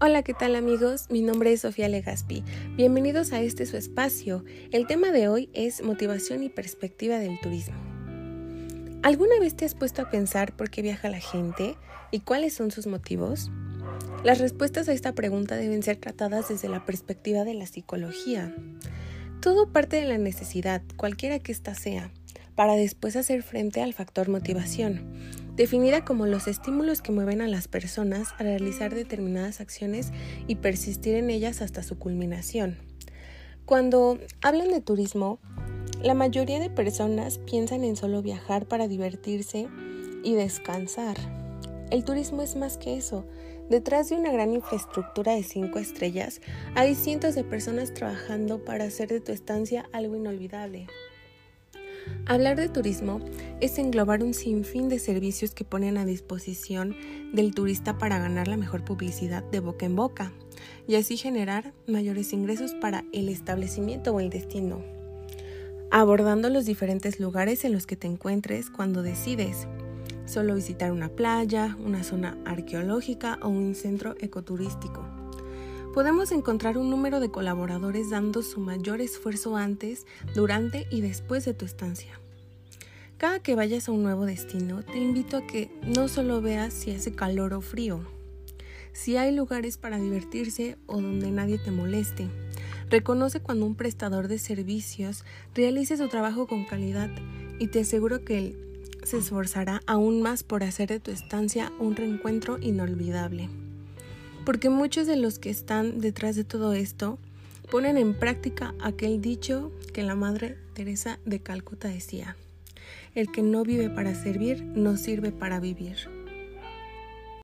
Hola, ¿qué tal amigos? Mi nombre es Sofía Legaspi. Bienvenidos a este su espacio. El tema de hoy es motivación y perspectiva del turismo. ¿Alguna vez te has puesto a pensar por qué viaja la gente y cuáles son sus motivos? Las respuestas a esta pregunta deben ser tratadas desde la perspectiva de la psicología. Todo parte de la necesidad, cualquiera que ésta sea, para después hacer frente al factor motivación, definida como los estímulos que mueven a las personas a realizar determinadas acciones y persistir en ellas hasta su culminación. Cuando hablan de turismo, la mayoría de personas piensan en solo viajar para divertirse y descansar. El turismo es más que eso. Detrás de una gran infraestructura de cinco estrellas, hay cientos de personas trabajando para hacer de tu estancia algo inolvidable. Hablar de turismo es englobar un sinfín de servicios que ponen a disposición del turista para ganar la mejor publicidad de boca en boca y así generar mayores ingresos para el establecimiento o el destino. Abordando los diferentes lugares en los que te encuentres cuando decides solo visitar una playa, una zona arqueológica o un centro ecoturístico podemos encontrar un número de colaboradores dando su mayor esfuerzo antes, durante y después de tu estancia. Cada que vayas a un nuevo destino, te invito a que no solo veas si hace calor o frío, si hay lugares para divertirse o donde nadie te moleste. Reconoce cuando un prestador de servicios realice su trabajo con calidad y te aseguro que él se esforzará aún más por hacer de tu estancia un reencuentro inolvidable porque muchos de los que están detrás de todo esto ponen en práctica aquel dicho que la Madre Teresa de Calcuta decía, el que no vive para servir, no sirve para vivir.